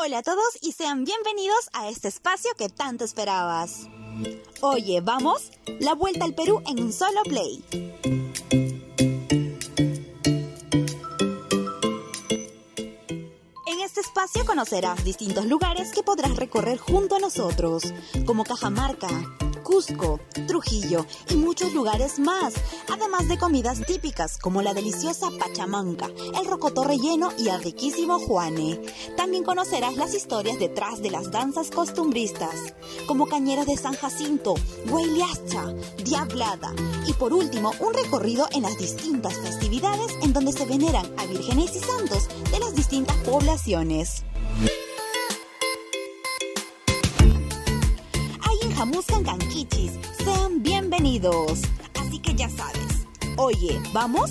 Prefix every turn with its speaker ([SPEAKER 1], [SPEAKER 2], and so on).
[SPEAKER 1] Hola a todos y sean bienvenidos a este espacio que tanto esperabas. Oye, vamos, la vuelta al Perú en un solo play. En este espacio conocerás distintos lugares que podrás recorrer junto a nosotros, como Cajamarca, Cusco, Trujillo y muchos lugares más, además de comidas típicas como la deliciosa pachamanca, el rocoto relleno y el riquísimo juane. También conocerás las historias detrás de las danzas costumbristas, como Cañeros de San Jacinto, Huayliacha, Diablada y por último un recorrido en las distintas festividades en donde se veneran a vírgenes y santos de las distintas poblaciones. Jamuscan Canquichis. Sean bienvenidos. Así que ya sabes. Oye, ¿vamos?